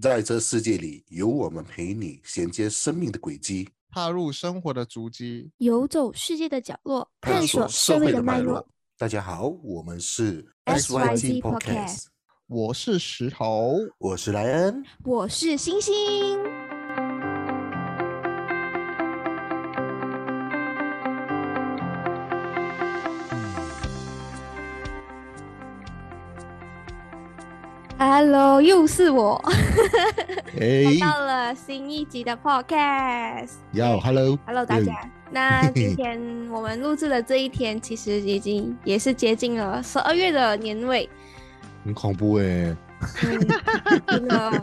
在这世界里，有我们陪你衔接生命的轨迹，踏入生活的足迹，游走世界的角落，探索社会脉络。。大家好，我们是 SYG Podcast，我是石头，我是莱恩。我是星星。Hello，又是我，哎来，到了新一集的 Podcast。要 Hello，Hello，大家。那今天我们录制的这一天，其实已经也是接近了十二月的年尾。很恐怖哎，嗯，真的，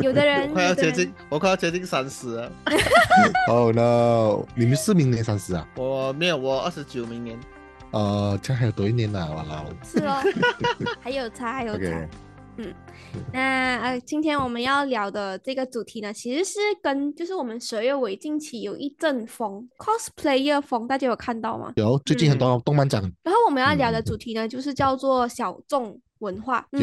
有的人快要接近，我快要接近三十了。Oh no！你们是明年三十啊？我没有，我二十九，明年。呃，这样还有多一年呢，哇啦是哦，还有差，还有差。！OK，那呃，今天我们要聊的这个主题呢，其实是跟就是我们十二月尾近期有一阵风，cosplayer 风，大家有看到吗？有最近很多动漫展，然后我们要聊的嗯主题呢，就是叫做小众文化。嗯，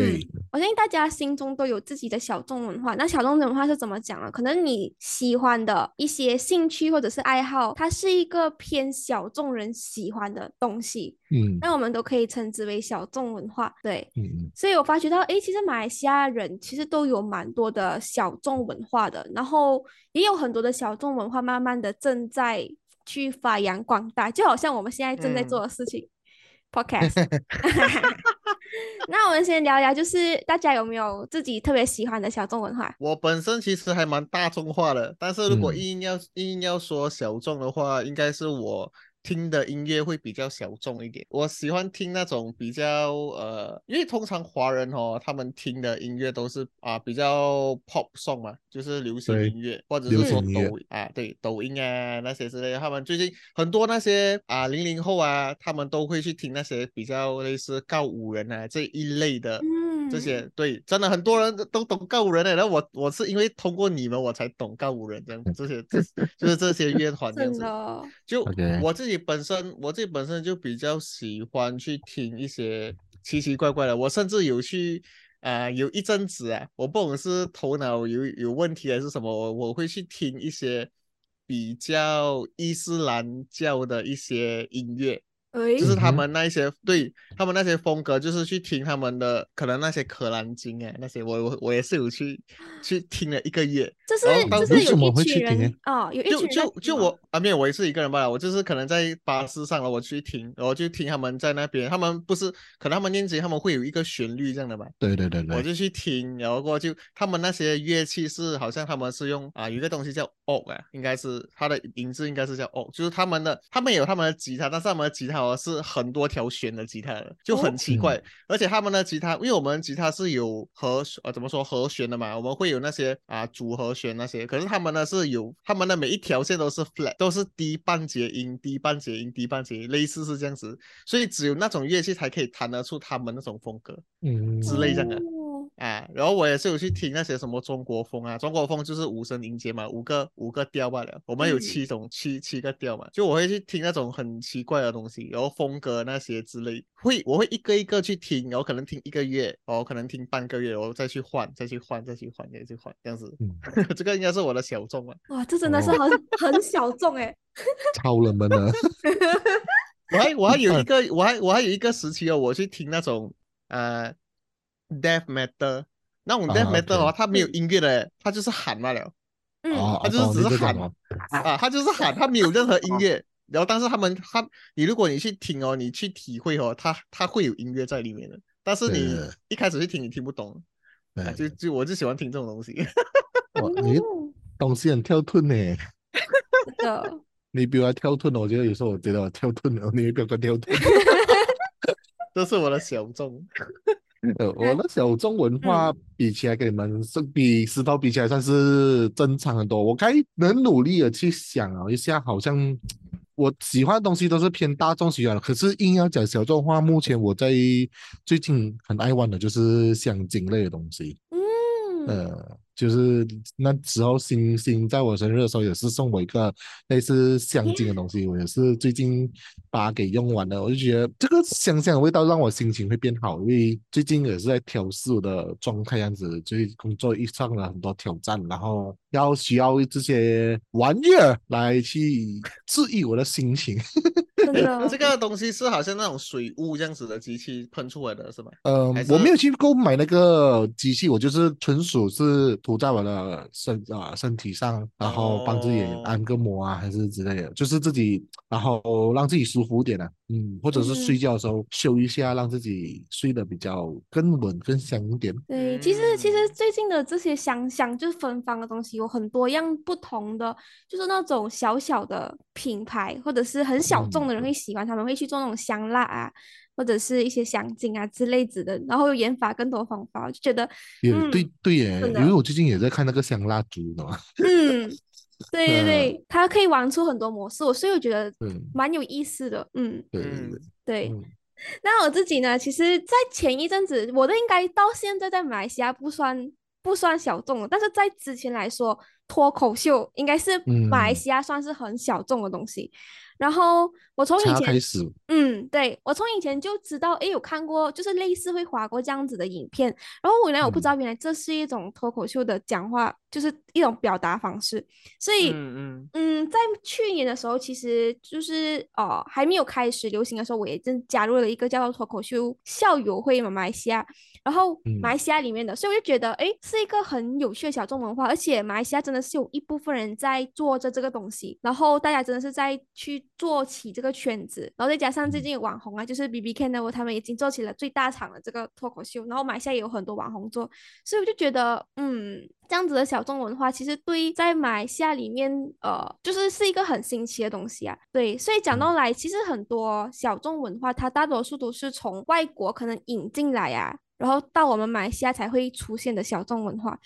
我相信大家心中都有自己的小众文化。那小众文化是怎么讲啊？可能你喜欢的一些兴趣或者是爱好，它是一个偏小众人喜欢的东西，嗯那我们都可以称之为小众文化。对，嗯嗯，所以我发觉到，哎，其实马来西亚人其实都有蛮多的小众文化的，然后也有很多的小众文化，慢慢的正在去发扬光大，就好像我们现在正在嗯做的事情、podcast。那我们先聊聊，就是大家有没有自己特别喜欢的小众文化？我本身其实还蛮大众化的，但是如果嗯硬要、硬要说小众的话，应该是我听的音乐会比较小众一点。我喜欢听那种比较呃，因为通常华人哦，他们听的音乐都是啊、比较 pop song 嘛，就是流行音乐，或者是说抖啊，对，抖音啊那些之类的。他们最近很多那些啊零零后啊，他们都会去听那些比较类似告五人啊这一类的。嗯这些对，真的很多人都都懂告五人的，然后我我是因为通过你们我才懂告五人这样，这些这 就是这些乐团这样子。就我自己本身，我自己本身就比较喜欢去听一些奇奇怪怪的，我甚至有去啊、有一阵子啊，我不懂是头脑有有问题还是什么，我我会去听一些比较伊斯兰教的一些音乐。诶就是他们那一些对他们那些风格，就是去听他们的可能那些可兰经哎，那些我我我也是有去去听了一个月，这是当这是有一为什么会群人去听呢？哦，有一就群人就就我啊没有，我也是一个人罢了，我就是可能在巴士上了，我去听，然后就听他们在那边，他们不是可能他们念经他们会有一个旋律这样的吧，对对对对，我就去听，然后过就他们那些乐器是好像他们是用啊有一个东西叫 o 啊，应该是它的名字应该是叫 o，就是他们的他们有他们的吉他，但是他们的吉他哦是很多条弦的吉他，就很奇怪。而且他们的吉他，因为我们吉他是有和呃怎么说和弦的嘛，我们会有那些啊组合弦那些，可是他们呢是有他们的每一条线都是 flat，都是低半节音、低半节音、低半节音，类似是这样子，所以只有那种乐器才可以弹得出他们那种风格。嗯之类这样的哦啊，然后我也是有去听那些什么中国风啊，中国风就是五声音阶嘛，五个五个调罢了。我们有嗯七种、七七个调嘛，就我会去听那种很奇怪的东西，然后风格那些之类，会我会一个一个去听，然后可能听一个月，然后可能听半个月，然后再去换，再去换，再去换，再去换，这样子。嗯 这个应该是我的小众啊。哇，这真的是哦很很小众哎。超冷门的，我还我还有一个我还我还有一个时期哦，我去听那种呃 death metal，那种啊 death metal 哦它没有嗯。音乐的，它就是喊罢了。嗯，哦，他就是哦只是喊啊，它就是喊，它没有任何音乐，然后但是他们他你如果你去听哦，你去体会哦，它它会有音乐在里面的，但是你一开始去听你听不懂，啊，就就我就喜欢听这种东西，哇你哦东西很跳吞呢。你比我跳吞，我觉得有时候我觉得我跳吞了，你比我跳吞。这是我的小众。呃，我的小众文化比起来跟你们是比石头比起来算是正常很多。我该能努力的去想啊一下，好像 我喜欢的东西都是偏大众喜欢的，可是硬要讲小众的话，目前我在最近很爱玩的就是香精类的东西。嗯，呃，就是那时候星星在我生日的时候也是送我一个类似香精的东西，我也是最近把它给用完了，我就觉得这个香香的味道让我心情会变好，因为最近也是在调试我的状态样子，最近工作遇上了很多挑战，然后要需要这些玩意儿来去治愈我的心情。真的 这个东西是好像那种水雾这样子的机器喷出来的是吧？呃我没有去购买那个机器，我就是纯属是涂在我的身啊、身体上，然后帮自己哦按个摩啊，还是之类的，就是自己然后让自己舒服一点啊，嗯，或者是睡嗯觉的时候修一下，让自己睡得比较更稳、更香一点。对，其实其实嗯最近的这些香香就是芬芳的东西有很多样不同的，就是那种小小的品牌或者是很小众的人嗯会喜欢，他们会去做那种香辣啊，或者是一些香精啊之类子的，然后又研发更多方法，我就觉得也嗯对对耶，因为我最近也在看那个香蜡烛，你懂吗？嗯，对对嗯对，它可以玩出很多模式，我所以我觉得嗯，蛮有意思的，嗯，对对嗯对，对。嗯那我自己呢，其实，在前一阵子，我的应该到现在在马来西亚不算不算小众了，但是在之前来说，脱口秀应该是马来嗯。西亚算是很小众的东西。然后我从以前开始，嗯，对，我从以前就知道，哎，有看过，就是类似会划过这样子的影片，然后我原来我不知嗯。道，原来这是一种脱口秀的讲话，就是一种表达方式，所以。嗯嗯。嗯，在去年的时候，其实就是哦还没有开始流行的时候，我也正加入了一个叫做脱口秀校友会嘛，马来西亚，然后马来嗯西亚里面的，所以我就觉得，哎，是一个很有趣的小众文化，而且马来西亚真的是有一部分人在做着这个东西，然后大家真的是在去做起这个圈子，然后再加上最嗯近有网红啊，就是 B B K 呢，他们已经做起了最大场的这个脱口秀，然后马来西亚也有很多网红做，所以我就觉得，嗯，这样子的小众文化，其实对在马来西亚里面，呃，就是是一个很新奇的东西啊。对，所以讲到嗯来，其实很多小众文化，它大多数都是从外国可能引进来啊，然后到我们马来西亚才会出现的小众文化。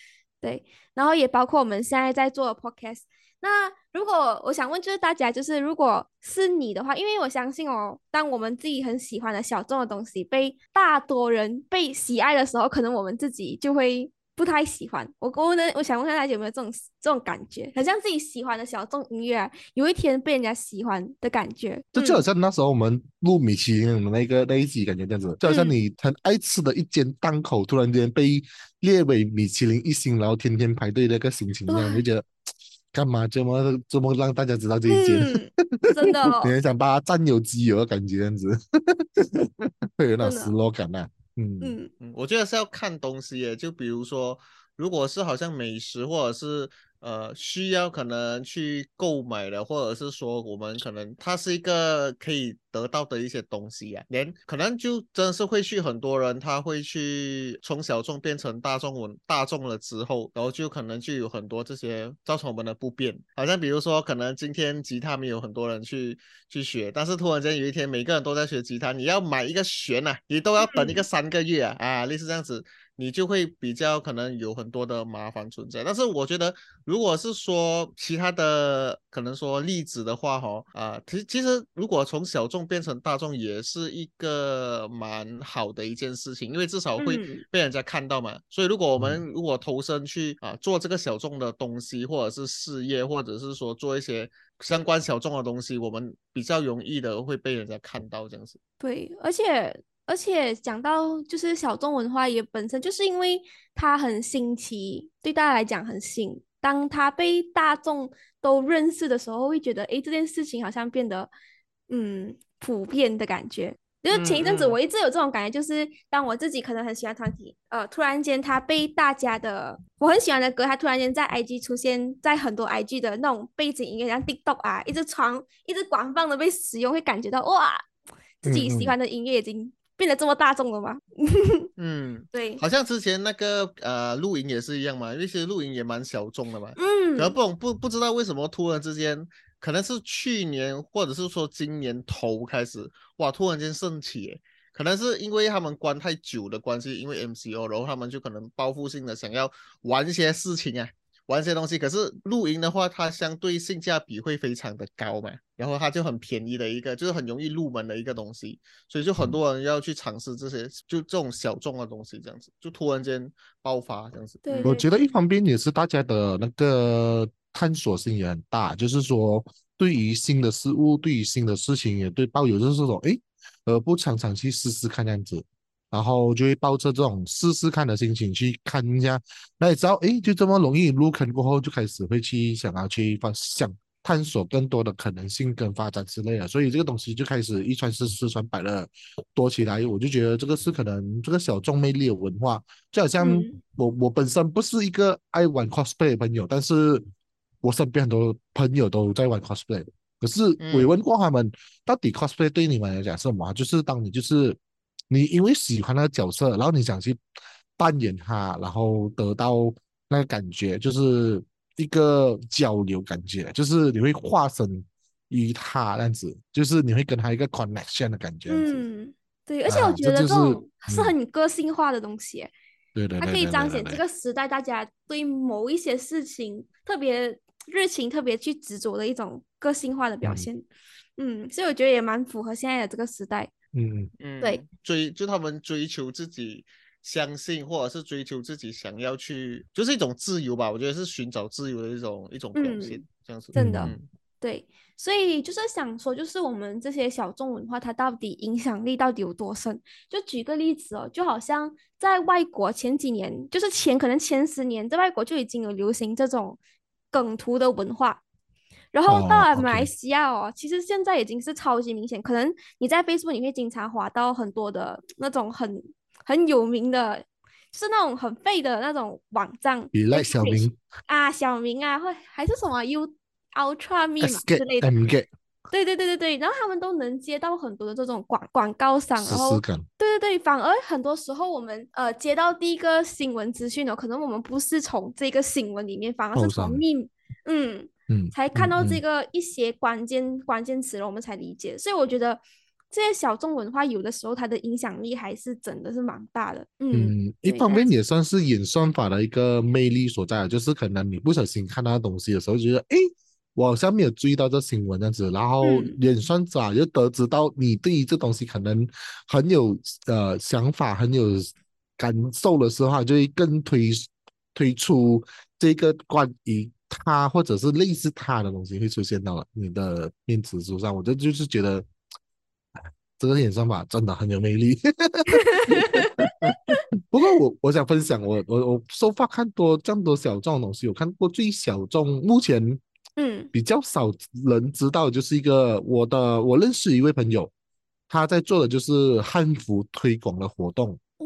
对，然后也包括我们现在在做的 podcast。那如果我想问，就是大家，就是如果是你的话，因为我相信哦，当我们自己很喜欢的小众的东西被大多人被喜爱的时候，可能我们自己就会不太喜欢。我我能我想问看大家有没有这种这种感觉，好像自己喜欢的小众音乐啊，有一天被人家喜欢的感觉。这就好嗯。像那时候我们录米其林的那个那一集，感觉这样子，就好像嗯。你很爱吃的一间档口，突然间被列为米其林一星，然后天天排队那个心情一样，你就觉得 干嘛这么这么让大家知道这一件？嗯，真的？哦你很想把它占有己有的感觉，这样子。会有那失落感呐、嗯。嗯。嗯，我觉得是要看东西耶，就比如说，如果是好像美食或者是呃需要可能去购买的，或者是说我们可能它是一个可以得到的一些东西啊，连可能就真的是会去很多人他会去从小众变成大众文大众了之后，然后就可能就有很多这些造成我们的不便，好像比如说可能今天吉他没有很多人去去学，但是突然间有一天每个人都在学吉他，你要买一个弦啊，你都要等一个嗯三个月啊，啊，类似这样子。你就会比较可能有很多的麻烦存在，但是我觉得，如果是说其他的可能说例子的话，哈啊，其其实如果从小众变成大众，也是一个蛮好的一件事情，因为至少会嗯被人家看到嘛。所以如果我们嗯如果投身去啊做这个小众的东西，或者是事业，或者是说做一些相关小众的东西，我们比较容易的会被人家看到这样子。对，而且而且讲到就是小众文化，也本身就是因为它很新奇，对大家来讲很新。当它被大众都认识的时候，会觉得诶这件事情好像变得嗯普遍的感觉。就是前一阵子我一直有这种感觉，就是当我自己可能很喜欢团体，呃，突然间它被大家的我很喜欢的歌，它突然间在 IG 出现在很多 IG 的那种背景音乐，像 TikTok 啊，一直传，一直广泛的被使用，会感觉到哇，自己喜欢的音乐已经变得这么大众了吗？嗯，对，好像之前那个呃露营也是一样嘛，因为其实露营也蛮小众的嘛。嗯然后不懂不不知道为什么突然之间，可能是去年或者是说今年头开始，哇，突然间盛起，可能是因为他们关太久的关系，因为 MCO，然后他们就可能报复性的想要玩一些事情啊，玩这些东西。可是露营的话，它相对性价比会非常的高嘛，然后它就很便宜的一个，就是很容易入门的一个东西，所以就很多人要去尝试这些，就这种小众的东西，这样子就突然间爆发这样子。对，我觉得一方面也是大家的那个探索性也很大，就是说对于新的事物，对于新的事情也对抱有就是这种诶，呃，不常常去试试看这样子。然后就会抱着这种试试看的心情去看一下，那也知道，哎，就这么容易入坑过后，就开始会去想要去发想探索更多的可能性跟发展之类的，所以这个东西就开始一传十，十传百了多起来。我就觉得这个是可能这个小众魅力的文化，就好像嗯我我本身不是一个爱玩 cosplay 的朋友，但是我身边很多朋友都在玩 cosplay。可是我也问过他们，到底 cosplay 对你们来讲是什么啊？就是当你就是你因为喜欢那个角色，然后你想去扮演他，然后得到那个感觉，就是一个交流感觉，就是你会化身于他这样子，就是你会跟他一个 connection 的感觉。嗯，对，而且啊我觉得这种是嗯很个性化的东西耶，对对对，它可以彰显这个时代大家对某一些事情特别热情、特别去执着的一种个性化的表嗯现。嗯，所以我觉得也蛮符合现在的这个时代。嗯嗯嗯，对，追就他们追求自己相信，或者是追求自己想要去，就是一种自由吧。我觉得是寻找自由的一种一种表现，嗯这样子。真的嗯对，所以就是想说，就是我们这些小众文化，它到底影响力到底有多深？就举个例子哦，就好像在外国前几年，就是前可能前十年，在外国就已经有流行这种梗图的文化，然后到哦了马来西亚哦，其实现在已经是超级明显，可能你在 Facebook 你会经常滑到很多的那种很很有名的，就是那种很废的那种网站，比赖 like 小明啊，小明啊，或还是什么 U Ultra Me 嘛之类的对对对对对，然后他们都能接到很多的这种广广告商，然后对对对，反而很多时候我们呃接到第一个新闻资讯哦，可能我们不是从这个新闻里面，反而是从密嗯嗯，才看到这嗯个一些关键关键词了，我们才理解。所以我觉得这些小众文化有的时候它的影响力还是真的是蛮大的。嗯，嗯，一方面也算是演算法的一个魅力所在啊，就是可能你不小心看到东西的时候，觉得诶，我好像没有注意到这新闻这样子，然后嗯演算法就得知到你对于这东西可能很有呃想法、很有感受的时候，就会更推推出这个关于他或者是类似他的东西会出现到了你的面子书上，我就就是觉得。哎这个演算法真的很有魅力，不过我我想分享，我我我收发看多这么多小众的东西，我看过最小众，目前嗯比较少人知道，就是一个我的我认识一位朋友，他在做的就是汉服推广的活动，哦，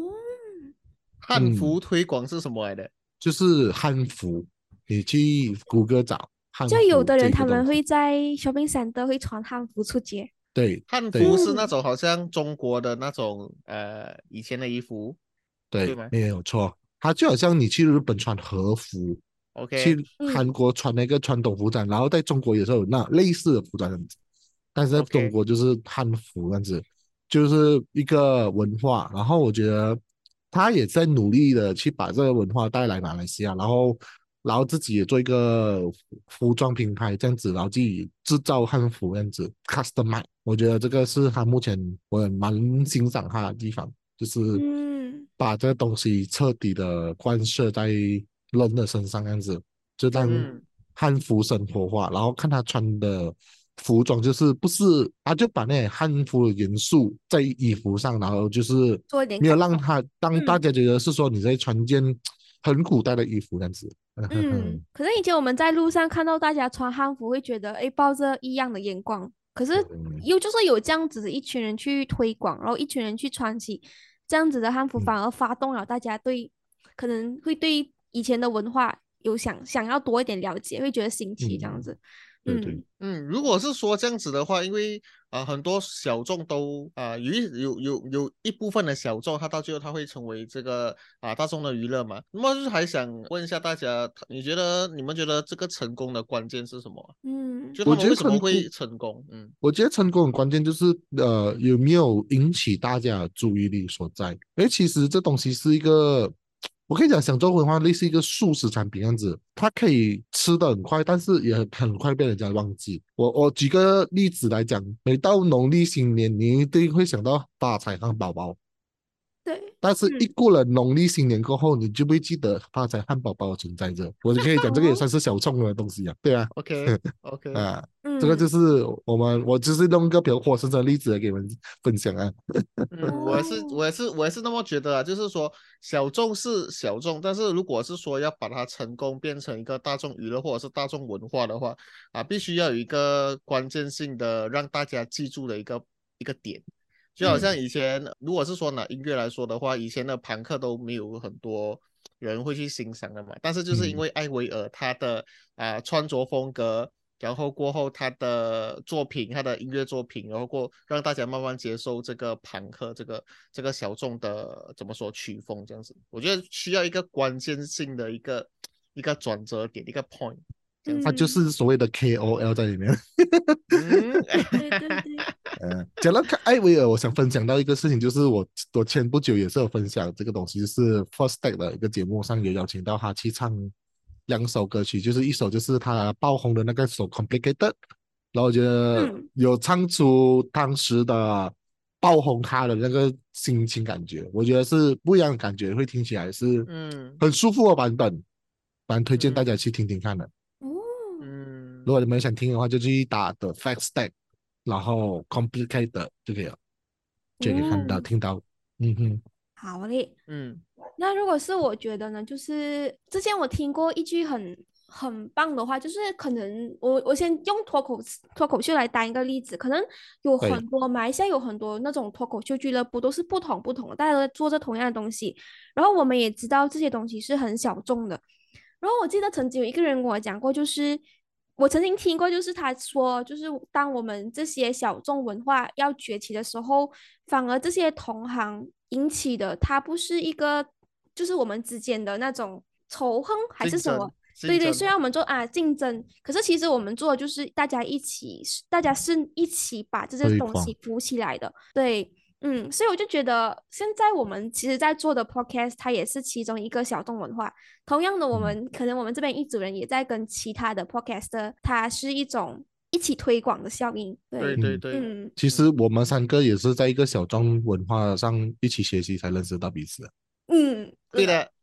汉嗯服推广是什么来的？就是汉服，你去谷歌找汉服就有的人他们会在 shopping center 会穿汉服出街。对汉对服是那嗯种好像中国的那种呃以前的衣服对对没有错，他就好像你去日本穿和服，，OK，去嗯韩国穿那个传统服装，然后在中国也是有那类似的服装这样子，但是在中国就是汉服这样子，就是一个文化。然后我觉得他也在努力的去把这个文化带来马来西亚，然后然后自己也做一个服服装品牌这样子，然后自己制造汉服这样子 customize。我觉得这个是他目前我也蛮欣赏他的地方，就是嗯。把这个东西彻底的贯彻在人的身上，这样子就让嗯。汉服生活化，然后看他穿的服装，就是不是他就把那些汉服的元素在衣服上，然后就是没有让他让大嗯。家觉得是说你在穿一件很古代的衣服这样子。嗯，可是以前我们在路上看到大家穿汉服，会觉得哎抱着异样的眼光。可是嗯又就是有这样子的一群人去推广，然后一群人去穿起这样子的汉服，嗯反而发动了大家对可能会对以前的文化有想想要多一点了解，会觉得新奇这样嗯子。对对嗯嗯，如果是说这样子的话，因为啊、很多小众都啊、有一有有有一部分的小众，它到最后它会成为这个啊、大众的娱乐嘛。那么就是还想问一下大家，你觉得你们觉得这个成功的关键是什么？嗯就他我觉得们为什么成会功成功？嗯我觉得成功很关键就是呃有没有引起大家注意力所在。因为其实这东西是一个我跟你讲，想做文化类似一个素食产品样子，它可以吃的很快，但是也很快被人家忘记。我我举个例子来讲，每到农历新年，你一定会想到大财汉堡包。对，但是，一嗯过了农历新年过后，你就不会记得发财汉堡包存在着。我就可以讲，这个也算是小众的东西啊，对啊，OK OK，啊，嗯，这个就是我们，我就是弄一个比较活生生的例子来给你们分享啊。嗯，我也是，哦我也是，我也是那么觉得啊，就是说小众是小众，但是如果是说要把它成功变成一个大众娱乐或者是大众文化的话，啊，必须要有一个关键性的让大家记住的一个一个点，就好像以前，如果是说拿音乐来说的话，以前的朋克都没有很多人会去欣赏的嘛，但是就是因嗯为艾薇儿她的啊、穿着风格。然后过后，他的作品，他的音乐作品，然后过让大家慢慢接受这个朋克这个这个小众的怎么说曲风这样子，我觉得需要一个关键性的一个一个转折点，一个 point 这样子。它就是所谓的 KOL 在里面。嗯，对对对，嗯，讲到看艾薇儿，我想分享到一个事情，就是我我前不久也是有分享这个东西，就是 First Step 的一个节目上有邀请到他去唱两首歌曲，就是一首就是他爆红的那个首 Complicated，然后我觉得嗯有唱出当时的爆红他的那个心情感觉，我觉得是不一样的感觉，会听起来是嗯很舒服的版本，蛮推荐大嗯家去听听看的。哦，嗯如果你们想听的话，就去打 The Fact Stack，然后 Complicated 就可以了，就可以看到、哦听到。嗯哼，好嘞。嗯那如果是我觉得呢，就是之前我听过一句很很棒的话，就是可能我我先用脱口脱口秀来当一个例子，可能有很多马来西亚有很多那种脱口秀俱乐部都是不同不同的，大家都在做着同样的东西，然后我们也知道这些东西是很小众的。然后我记得曾经有一个人跟我讲过，就是我曾经听过，就是他说，就是当我们这些小众文化要崛起的时候，反而这些同行引起的，它不是一个，就是我们之间的那种仇恨还是什么？对对，虽然我们做啊竞争，可是其实我们做的就是大家一起，大家是一起把这些东西扶起来的。对，嗯，所以我就觉得现在我们其实在做的 podcast，它也是其中一个小众文化。同样的，我嗯们可能我们这边一组人也在跟其他的 podcaster，它是一种一起推广的效应。对，嗯对对对，嗯，其实我们三个也是在一个小众文化上一起学习，才认识到彼此的。嗯，对的？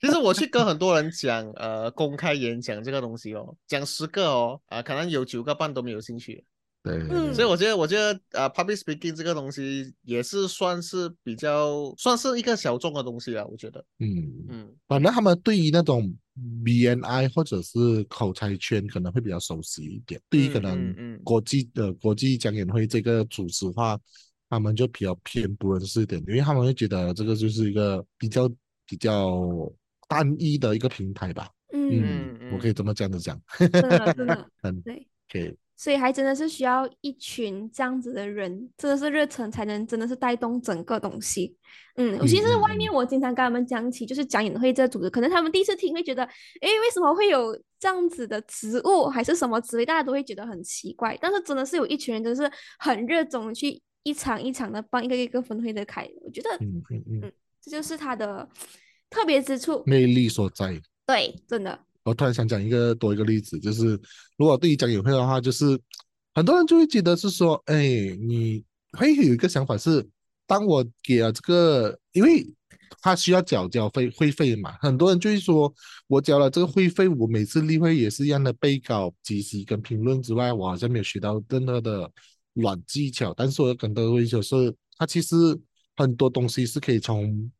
其实我去跟很多人讲，呃，公开演讲这个东西哦，讲十个哦，啊、可能有九个半都没有兴趣。对，嗯所以我觉得，我觉得呃，public speaking 这个东西也是算是比较，算是一个小众的东西了。我觉得，嗯，嗯反正他们对于那种 BNI 或者是口才圈可能会比较熟悉一点，对于可嗯能嗯嗯国际的国际讲演会这个组织化，他们就比较偏不认识一点，因为他们会觉得这个就是一个比较比较单一的一个平台吧。嗯，嗯，我可以这么这样子讲。真的真的，嗯，对。可以。所以还真的是需要一群这样子的人，真的是热忱才能真的是带动整个东西。嗯，尤其是外面我经常跟他们讲起，就是讲演会这组织，可能他们第一次听会觉得，诶，为什么会有这样子的职务，还是什么职位，大家都会觉得很奇怪。但是真的是有一群人，真的是很热衷地去一场一场的帮一个一个分会的开，我觉得嗯嗯嗯，这就是他的特别之处。魅力所在。对，真的，我突然想讲一个多一个例子，就是如果对于讲演会的话，就是很多人就会觉得是说，哎，你会有一个想法是，当我给了这个，因为他需要缴交费会费嘛，很多人就会说，我交了这个会费，我每次例会也是一样的背稿、集息跟评论之外，我好像没有学到任何的软技巧。但是我跟各位就是，他其实很多东西是可以从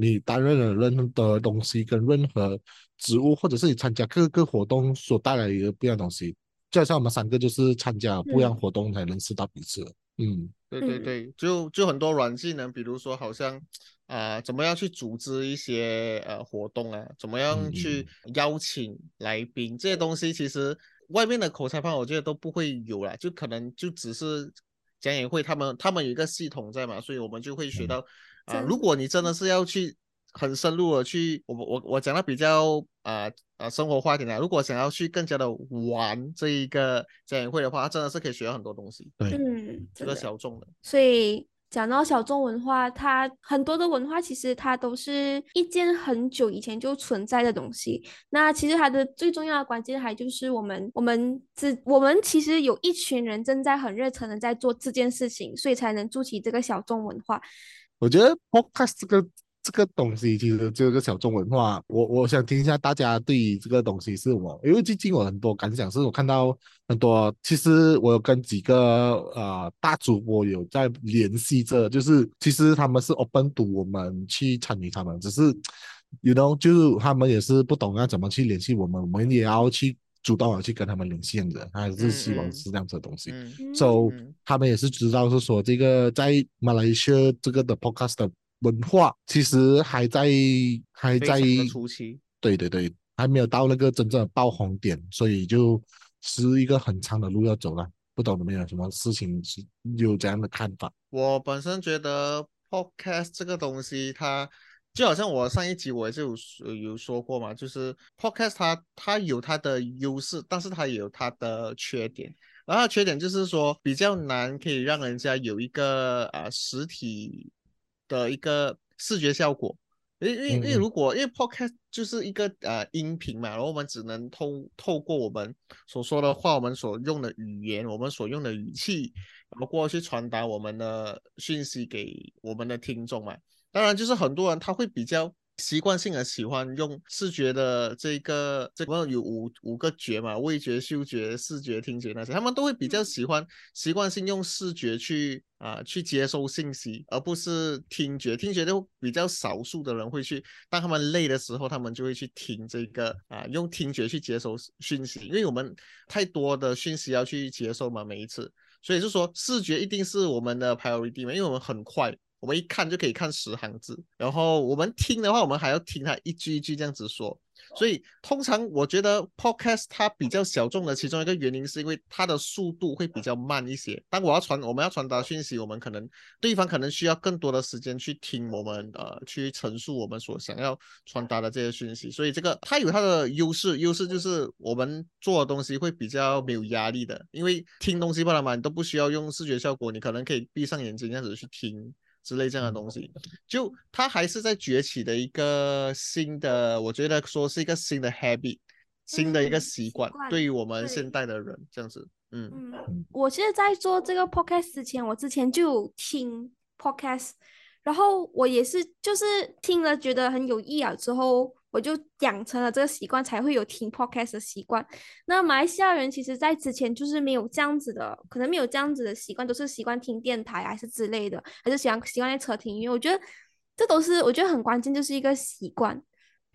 你担任了任何的东西跟任何职务，或者是你参加各个活动所带来的不一样东西。就好像我们三个就是参加不一样嗯活动才认识到彼此的。嗯对对嗯对，就就很多软技能，比如说好像啊、怎么样去组织一些呃活动啊，怎么样嗯去邀请来宾这些东西，其实外面的口才班我觉得都不会有啦，就可能就只是讲演会他们他们有一个系统在嘛，所以我们就会学嗯到啊、如果你真的是要去很深入的去，我我我讲的比较啊啊、生活化一点的，如果想要去更加的玩这一个展演会的话，真的是可以学到很多东西，对，嗯，这个。小众的。所以讲到小众文化，它很多的文化其实它都是一件很久以前就存在的东西。那其实它的最重要的关键还就是我们，我们只我们其实有一群人正在很热诚的在做这件事情，所以才能筑起这个小众文化。我觉得 podcast 这个。这个东西其实就是个小众文化，我我想听一下大家对于这个东西是我，因为最近我很多感想，是我看到很多，其实我有跟几个呃大主播有在联系着，就是其实他们是 open to 我们去参与他们，只是 you know 就是他们也是不懂要怎么去联系我们，我们也要去主动的去跟他们联系的，还是希望是这样子的东西，so 他们也是知道是说这个在马来西亚这个的 podcast。文化其实还在还在初期，对对对，还没有到那个真正的爆红点，所以就是一个很长的路要走了。不懂有没有什么事情是有这样的看法？我本身觉得 podcast 这个东西，它就好像我上一集我也是有有说过嘛，就是 podcast 它它有它的优势，但是它也有它的缺点。然后缺点就是说比较难可以让人家有一个啊实体。的一个视觉效果，因因为因为如果因为 podcast 就是一个呃音频嘛，然后我们只能透透过我们所说的话，我们所用的语言，我们所用的语气，然后过去传达我们的讯息给我们的听众嘛。当然，就是很多人他会比较。习惯性的喜欢用视觉的这个，这个有五五个觉嘛，味觉、嗅觉、视觉、听觉那些，他们都会比较喜欢习惯性用视觉去啊去接收信息，而不是听觉。听觉就比较少数的人会去，当他们累的时候，他们就会去听这个啊，用听觉去接收讯息，因为我们太多的讯息要去接受嘛，每一次，所以就说视觉一定是我们的 priority 嘛，因为我们很快。我们一看就可以看十行字，然后我们听的话，我们还要听他一句一句这样子说。所以通常我觉得 podcast 它比较小众的其中一个原因，是因为它的速度会比较慢一些。当我要传我们要传达讯息，我们可能对方可能需要更多的时间去听我们呃去陈述我们所想要传达的这些讯息。所以这个它有它的优势，优势就是我们做的东西会比较没有压力的，因为听东西不然嘛，你都不需要用视觉效果，你可能可以闭上眼睛这样子去听。之类这样的东西，就它还是在崛起的一个新的，我觉得说是一个新的 habit，新的一个习惯，对于我们现代的人这样子，嗯嗯，我现在在做这个 podcast 之前，我之前就有听 podcast，然后我也是就是听了觉得很有意啊之后。我就养成了这个习惯，才会有听 podcast 的习惯。那马来西亚人其实，在之前就是没有这样子的，可能没有这样子的习惯，都是习惯听电台还是之类的，还是喜欢习惯在车听音乐。我觉得这都是我觉得很关键，就是一个习惯，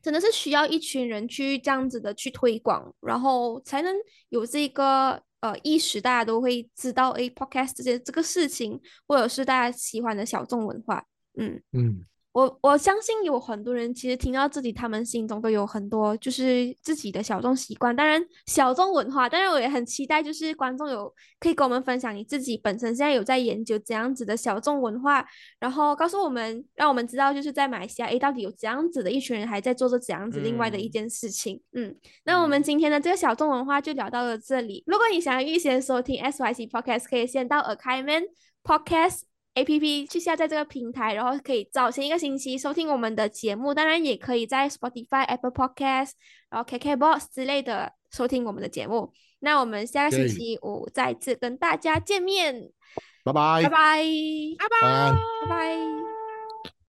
真的是需要一群人去这样子的去推广，然后才能有这个呃意识，大家都会知道诶 podcast 这些这个事情，或者是大家喜欢的小众文化。嗯嗯。我我相信有很多人其实听到这里，他们心中都有很多就是自己的小众习惯，当然小众文化。当然我也很期待，就是观众有可以跟我们分享你自己本身现在有在研究怎样子的小众文化，然后告诉我们，让我们知道就是在马来西亚，诶，到底有怎样子的一群人还在做着怎样子另外的一件事情。嗯，那我们今天的这个小众文化就聊到了这里。如果你想要预先收听 SYC Podcast，可以先到 a k a i m a n Podcast。A P P 去下载这个平台，然后可以早前一个星期收听我们的节目，当然也可以在 Spotify、Apple Podcast，然后 K K Box 之类的收听我们的节目。那我们下个星期五再次跟大家见面，拜。拜，拜。拜，拜。拜，拜拜。